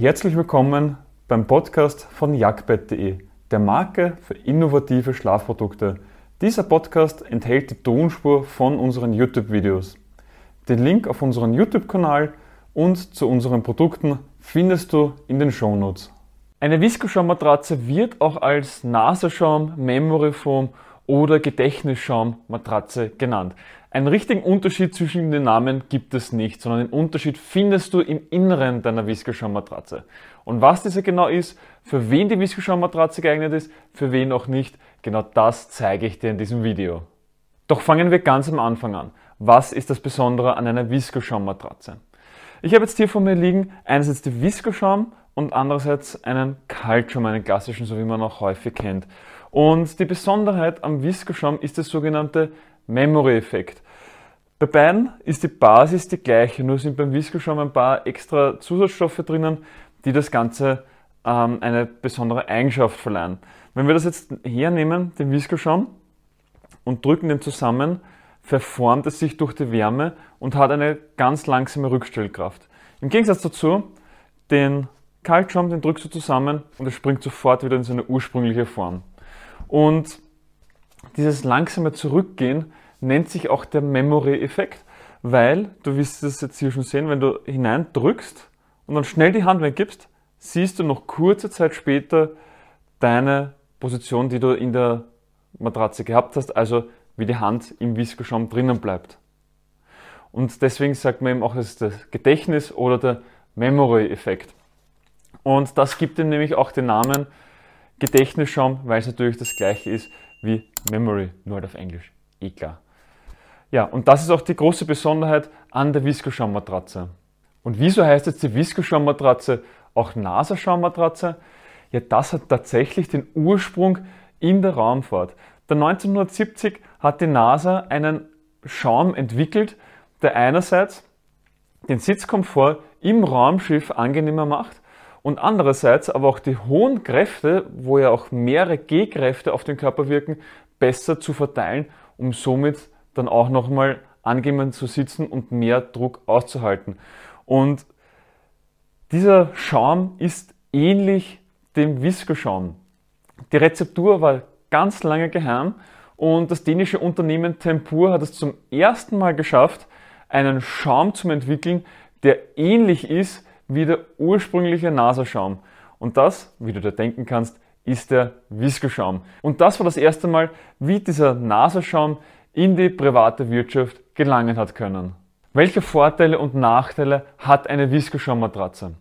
Herzlich willkommen beim Podcast von jagdbett.de, der Marke für innovative Schlafprodukte. Dieser Podcast enthält die Tonspur von unseren YouTube-Videos. Den Link auf unseren YouTube-Kanal und zu unseren Produkten findest du in den Shownotes. Eine Viskoschaummatratze wird auch als Nasenschaum, Memory Foam oder Gedächtnisschaummatratze genannt. Einen richtigen Unterschied zwischen den Namen gibt es nicht, sondern den Unterschied findest du im Inneren deiner Viskoschaummatratze. Und was diese genau ist, für wen die Viskoschaummatratze geeignet ist, für wen auch nicht, genau das zeige ich dir in diesem Video. Doch fangen wir ganz am Anfang an. Was ist das Besondere an einer Viskoschaummatratze? Ich habe jetzt hier vor mir liegen einerseits die Viskoschaum und andererseits einen Kaltschaum, einen klassischen, so wie man auch häufig kennt. Und die Besonderheit am Viskoschaum ist der sogenannte Memory-Effekt. Bei beiden ist die Basis die gleiche, nur sind beim Viskoschaum ein paar extra Zusatzstoffe drinnen, die das Ganze ähm, eine besondere Eigenschaft verleihen. Wenn wir das jetzt hernehmen, den Viskoschaum, und drücken den zusammen, verformt es sich durch die Wärme und hat eine ganz langsame Rückstellkraft. Im Gegensatz dazu, den Kaltschaum, den drückst du zusammen und es springt sofort wieder in seine ursprüngliche Form. Und dieses langsame Zurückgehen nennt sich auch der Memory-Effekt, weil, du wirst es jetzt hier schon sehen, wenn du hineindrückst und dann schnell die Hand weggibst, siehst du noch kurze Zeit später deine Position, die du in der Matratze gehabt hast, also wie die Hand im Viskoschaum drinnen bleibt. Und deswegen sagt man eben auch, es ist das Gedächtnis oder der Memory-Effekt. Und das gibt ihm nämlich auch den Namen Gedächtnisschaum, weil es natürlich das gleiche ist wie Memory, nur halt auf Englisch. Eh klar. Ja, und das ist auch die große Besonderheit an der Viskoschaummatratze. Und wieso heißt jetzt die Viskoschaummatratze auch NASA-Schaummatratze? Ja, das hat tatsächlich den Ursprung in der Raumfahrt. Der 1970 hat die NASA einen Schaum entwickelt, der einerseits den Sitzkomfort im Raumschiff angenehmer macht und andererseits aber auch die hohen Kräfte, wo ja auch mehrere G-Kräfte auf den Körper wirken, besser zu verteilen, um somit dann auch nochmal angenehmer zu sitzen und mehr Druck auszuhalten. Und dieser Schaum ist ähnlich dem Viskoschaum. Die Rezeptur war ganz lange geheim und das dänische Unternehmen Tempur hat es zum ersten Mal geschafft, einen Schaum zu entwickeln, der ähnlich ist wie der ursprüngliche Nasaschaum. Und das, wie du dir denken kannst, ist der Viskoschaum. Und das war das erste Mal, wie dieser Nasaschaum in die private Wirtschaft gelangen hat können. Welche Vorteile und Nachteile hat eine Viskoschaummatratze?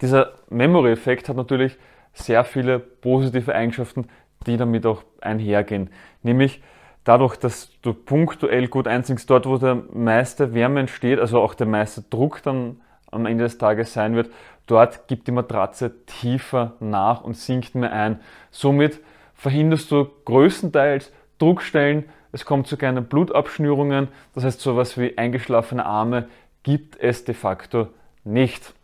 Dieser Memory-Effekt hat natürlich sehr viele positive Eigenschaften, die damit auch einhergehen. Nämlich dadurch, dass du punktuell gut einsinkst, dort wo der meiste Wärme entsteht, also auch der meiste Druck dann am Ende des Tages sein wird, dort gibt die Matratze tiefer nach und sinkt mehr ein. Somit verhinderst du größtenteils Druckstellen, es kommt zu keinen Blutabschnürungen, das heißt sowas wie eingeschlafene Arme gibt es de facto nicht.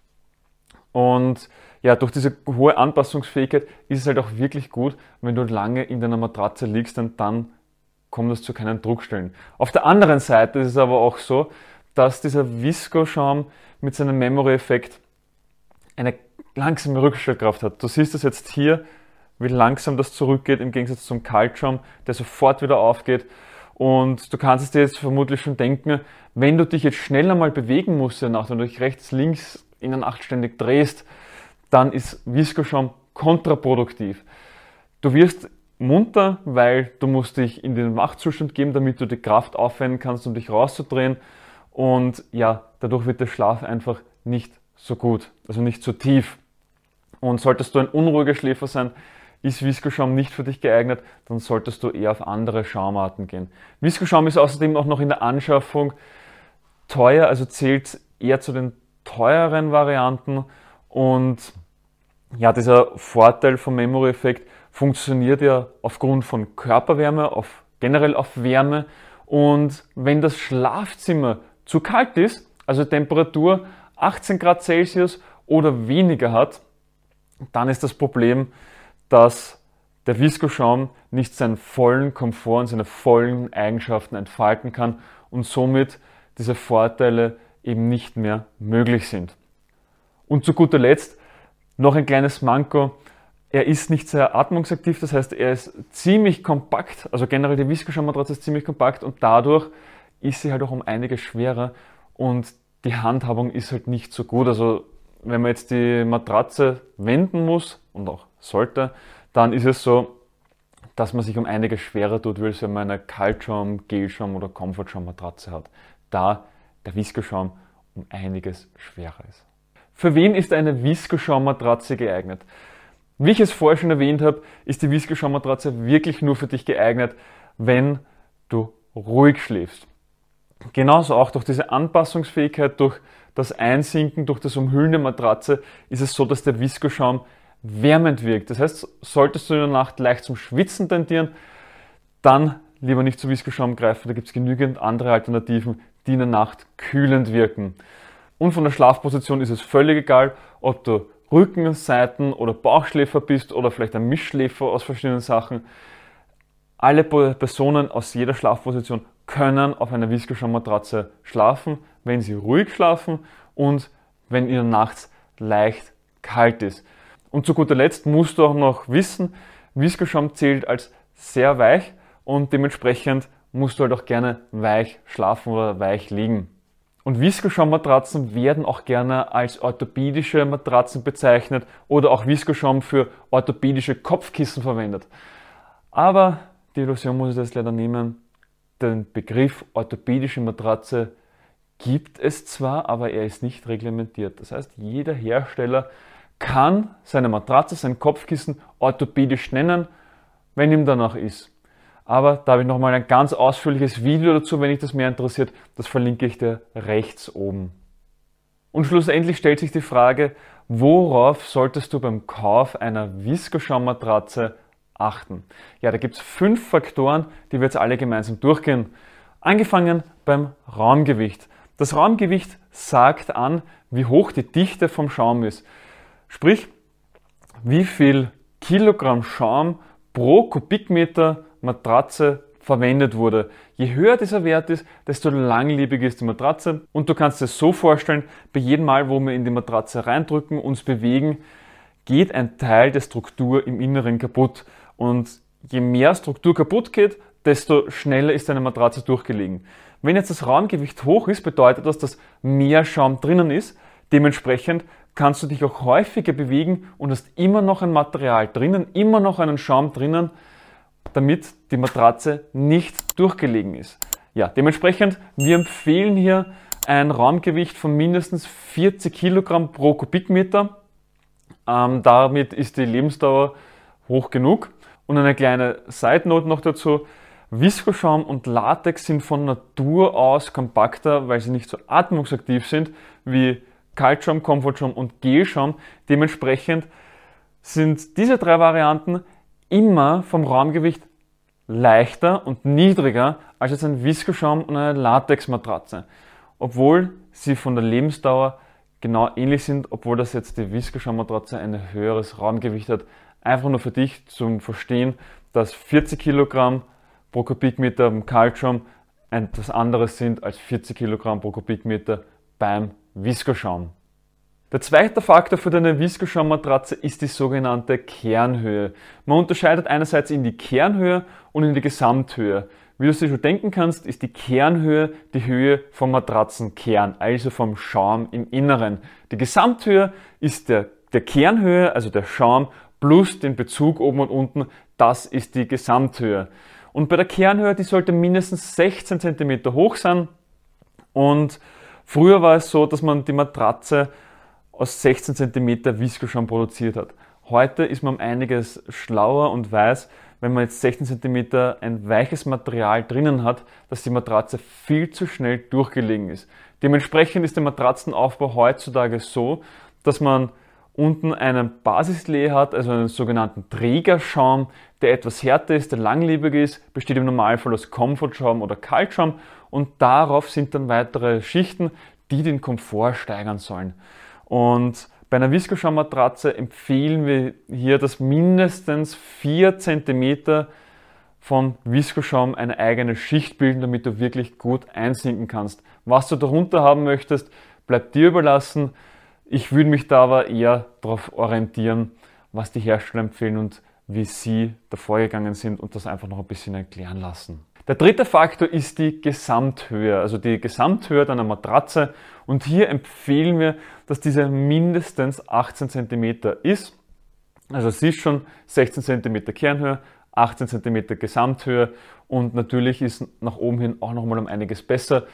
Und ja, durch diese hohe Anpassungsfähigkeit ist es halt auch wirklich gut, wenn du lange in deiner Matratze liegst, denn dann kommt es zu keinen Druckstellen. Auf der anderen Seite ist es aber auch so, dass dieser Visco-Schaum mit seinem Memory-Effekt eine langsame Rückstellkraft hat. Du siehst es jetzt hier, wie langsam das zurückgeht im Gegensatz zum Kaltschaum, der sofort wieder aufgeht. Und du kannst es dir jetzt vermutlich schon denken, wenn du dich jetzt schneller mal bewegen musst, nach wenn du dich rechts, links in einen achtständig drehst, dann ist Viscoschaum kontraproduktiv. Du wirst munter, weil du musst dich in den Wachzustand geben, damit du die Kraft aufwenden kannst, um dich rauszudrehen. Und ja, dadurch wird der Schlaf einfach nicht so gut, also nicht so tief. Und solltest du ein unruhiger Schläfer sein, ist Viskoschaum nicht für dich geeignet, dann solltest du eher auf andere Schaumarten gehen. Viskoschaum ist außerdem auch noch in der Anschaffung teuer, also zählt eher zu den teureren Varianten und ja, dieser Vorteil vom Memory-Effekt funktioniert ja aufgrund von Körperwärme, auf, generell auf Wärme. Und wenn das Schlafzimmer zu kalt ist, also Temperatur 18 Grad Celsius oder weniger hat, dann ist das Problem, dass der Viskoschaum nicht seinen vollen Komfort und seine vollen Eigenschaften entfalten kann und somit diese Vorteile eben nicht mehr möglich sind. Und zu guter Letzt noch ein kleines Manko. Er ist nicht sehr atmungsaktiv, das heißt, er ist ziemlich kompakt, also generell die Viscoschaum-Matratze ist ziemlich kompakt und dadurch ist sie halt auch um einiges schwerer und die Handhabung ist halt nicht so gut. Also wenn man jetzt die Matratze wenden muss und auch sollte, dann ist es so, dass man sich um einiges schwerer tut, als wenn man eine Kaltschaum, Gelschaum oder Komfortschaum-Matratze hat. Da der Viscoschaum um einiges schwerer ist. Für wen ist eine Viscoschaum-Matratze geeignet? Wie ich es vorher schon erwähnt habe, ist die Viscoschaum-Matratze wirklich nur für dich geeignet, wenn du ruhig schläfst. Genauso auch durch diese Anpassungsfähigkeit, durch das Einsinken, durch das Umhüllen der Matratze ist es so, dass der Viscoschaum wärmend wirkt. Das heißt, solltest du in der Nacht leicht zum Schwitzen tendieren, dann lieber nicht zu Viscoschaum greifen. Da gibt es genügend andere Alternativen, die in der Nacht kühlend wirken. Und von der Schlafposition ist es völlig egal, ob du Rücken, Seiten oder Bauchschläfer bist oder vielleicht ein Mischschläfer aus verschiedenen Sachen. Alle Personen aus jeder Schlafposition können auf einer Viscoschaum-Matratze schlafen, wenn sie ruhig schlafen und wenn ihnen nachts leicht kalt ist. Und zu guter Letzt musst du auch noch wissen, Viscoschaum zählt als sehr weich und dementsprechend musst du halt auch gerne weich schlafen oder weich liegen. Und Viscoschaum-Matratzen werden auch gerne als orthopädische Matratzen bezeichnet oder auch Viscoschaum für orthopädische Kopfkissen verwendet. Aber die Illusion muss ich jetzt leider nehmen. Den Begriff orthopädische Matratze gibt es zwar, aber er ist nicht reglementiert. Das heißt, jeder Hersteller kann seine Matratze, sein Kopfkissen orthopädisch nennen, wenn ihm danach ist. Aber da habe ich nochmal ein ganz ausführliches Video dazu, wenn dich das mehr interessiert. Das verlinke ich dir rechts oben. Und schlussendlich stellt sich die Frage, worauf solltest du beim Kauf einer Viscoschaum-Matratze achten? Ja, da gibt es fünf Faktoren, die wir jetzt alle gemeinsam durchgehen. Angefangen beim Raumgewicht. Das Raumgewicht sagt an, wie hoch die Dichte vom Schaum ist. Sprich, wie viel Kilogramm Schaum pro Kubikmeter Matratze verwendet wurde. Je höher dieser Wert ist, desto langlebig ist die Matratze. Und du kannst es so vorstellen, bei jedem Mal, wo wir in die Matratze reindrücken, uns bewegen, geht ein Teil der Struktur im Inneren kaputt. Und je mehr Struktur kaputt geht, desto schneller ist deine Matratze durchgelegen. Wenn jetzt das Raumgewicht hoch ist, bedeutet das, dass mehr Schaum drinnen ist. Dementsprechend kannst du dich auch häufiger bewegen und hast immer noch ein Material drinnen, immer noch einen Schaum drinnen, damit die Matratze nicht durchgelegen ist. Ja, dementsprechend, wir empfehlen hier ein Raumgewicht von mindestens 40 Kilogramm pro Kubikmeter. Ähm, damit ist die Lebensdauer hoch genug. Und eine kleine Side Note noch dazu. Viskoschaum und Latex sind von Natur aus kompakter, weil sie nicht so atmungsaktiv sind wie Kaltschaum, Komfortschaum und Gelschaum. Dementsprechend sind diese drei Varianten immer vom Raumgewicht leichter und niedriger als jetzt ein Viskoschaum und eine Latexmatratze. Obwohl sie von der Lebensdauer genau ähnlich sind, obwohl das jetzt die Viskoschaum-Matratze ein höheres Raumgewicht hat. Einfach nur für dich zum Verstehen, dass 40 Kilogramm pro Kubikmeter beim Kaltschaum etwas anderes sind als 40 Kilogramm pro Kubikmeter beim Viskoschaum. Der zweite Faktor für deine Viscoschaum-Matratze ist die sogenannte Kernhöhe. Man unterscheidet einerseits in die Kernhöhe und in die Gesamthöhe. Wie du dir schon denken kannst, ist die Kernhöhe die Höhe vom Matratzenkern, also vom Schaum im Inneren. Die Gesamthöhe ist der, der Kernhöhe, also der Schaum, plus den Bezug oben und unten, das ist die Gesamthöhe. Und bei der Kernhöhe, die sollte mindestens 16 cm hoch sein. Und früher war es so, dass man die Matratze aus 16 cm Viscoschaum produziert hat. Heute ist man einiges schlauer und weiß, wenn man jetzt 16 cm ein weiches Material drinnen hat, dass die Matratze viel zu schnell durchgelegen ist. Dementsprechend ist der Matratzenaufbau heutzutage so, dass man unten einen Basislee hat, also einen sogenannten Trägerschaum, der etwas härter ist, der langlebig ist, besteht im Normalfall aus Komfortschaum oder Kaltschaum und darauf sind dann weitere Schichten, die den Komfort steigern sollen. Und bei einer Viskoschaum-Matratze empfehlen wir hier, dass mindestens 4 cm vom Viskoschaum eine eigene Schicht bilden, damit du wirklich gut einsinken kannst. Was du darunter haben möchtest, bleibt dir überlassen. Ich würde mich da aber eher darauf orientieren, was die Hersteller empfehlen und wie sie da vorgegangen sind und das einfach noch ein bisschen erklären lassen. Der dritte Faktor ist die Gesamthöhe, also die Gesamthöhe deiner Matratze. Und hier empfehlen wir, dass diese mindestens 18 cm ist. Also sie ist schon 16 cm Kernhöhe, 18 cm Gesamthöhe und natürlich ist nach oben hin auch nochmal um einiges besser.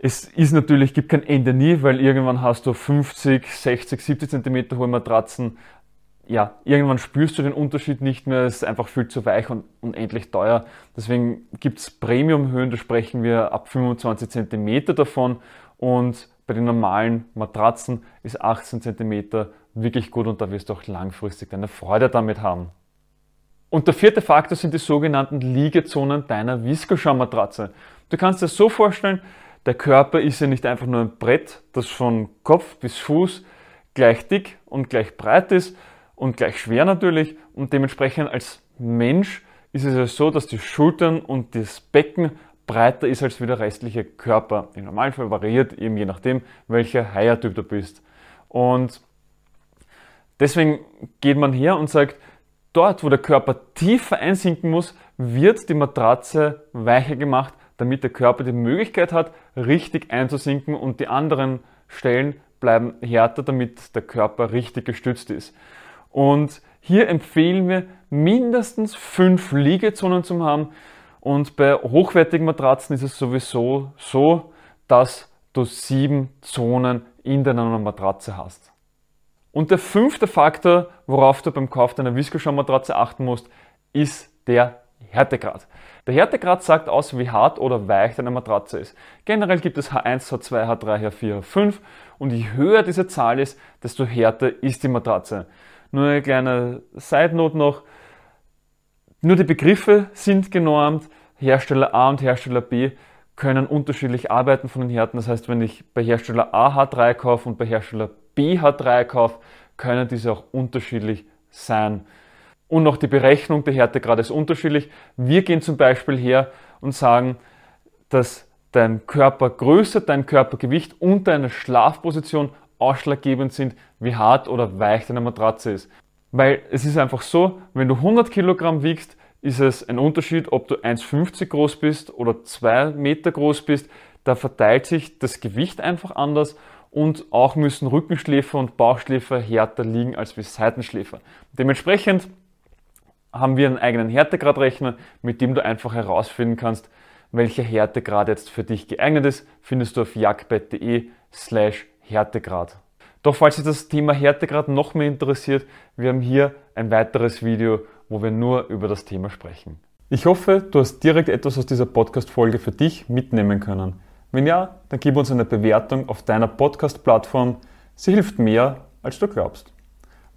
Es ist natürlich, gibt kein Ende nie, weil irgendwann hast du 50, 60, 70 cm hohe Matratzen. Ja, irgendwann spürst du den Unterschied nicht mehr, es ist einfach viel zu weich und unendlich teuer. Deswegen gibt es Premium-Höhen, da sprechen wir ab 25 cm davon und bei den normalen Matratzen ist 18 cm wirklich gut und da wirst du auch langfristig deine Freude damit haben. Und der vierte Faktor sind die sogenannten Liegezonen deiner Viskoschaummatratze. Du kannst dir so vorstellen, der Körper ist ja nicht einfach nur ein Brett, das von Kopf bis Fuß gleich dick und gleich breit ist und gleich schwer natürlich. Und dementsprechend als Mensch ist es ja so, dass die Schultern und das Becken breiter ist als wie der restliche Körper. Im Normalfall variiert eben je nachdem, welcher Haiertyp du bist. Und deswegen geht man her und sagt, dort, wo der Körper tiefer einsinken muss, wird die Matratze weicher gemacht, damit der Körper die Möglichkeit hat, richtig einzusinken und die anderen Stellen bleiben härter, damit der Körper richtig gestützt ist. Und hier empfehlen wir mindestens fünf Liegezonen zu haben. Und bei hochwertigen Matratzen ist es sowieso so, dass du sieben Zonen in deiner Matratze hast. Und der fünfte Faktor, worauf du beim Kauf deiner Viskoschaummatratze achten musst, ist der Härtegrad. Der Härtegrad sagt aus, wie hart oder weich deine Matratze ist. Generell gibt es H1, H2, H3, H4, H5 und je höher diese Zahl ist, desto härter ist die Matratze. Nur eine kleine Side Note noch. Nur die Begriffe sind genormt. Hersteller A und Hersteller B können unterschiedlich arbeiten von den Härten. Das heißt, wenn ich bei Hersteller A H3 kaufe und bei Hersteller B H3 kaufe, können diese auch unterschiedlich sein. Und auch die Berechnung der Härtegrade ist unterschiedlich. Wir gehen zum Beispiel her und sagen, dass dein Körpergröße, dein Körpergewicht und deine Schlafposition ausschlaggebend sind, wie hart oder weich deine Matratze ist. Weil es ist einfach so, wenn du 100 Kilogramm wiegst, ist es ein Unterschied, ob du 1,50 groß bist oder 2 Meter groß bist. Da verteilt sich das Gewicht einfach anders und auch müssen Rückenschläfer und Bauchschläfer härter liegen als wie Seitenschläfer. Dementsprechend haben wir einen eigenen Härtegradrechner, mit dem du einfach herausfinden kannst, welcher Härtegrad jetzt für dich geeignet ist, findest du auf jagdbett.de slash Härtegrad. Doch falls dich das Thema Härtegrad noch mehr interessiert, wir haben hier ein weiteres Video, wo wir nur über das Thema sprechen. Ich hoffe, du hast direkt etwas aus dieser Podcast-Folge für dich mitnehmen können. Wenn ja, dann gib uns eine Bewertung auf deiner Podcast-Plattform. Sie hilft mehr, als du glaubst.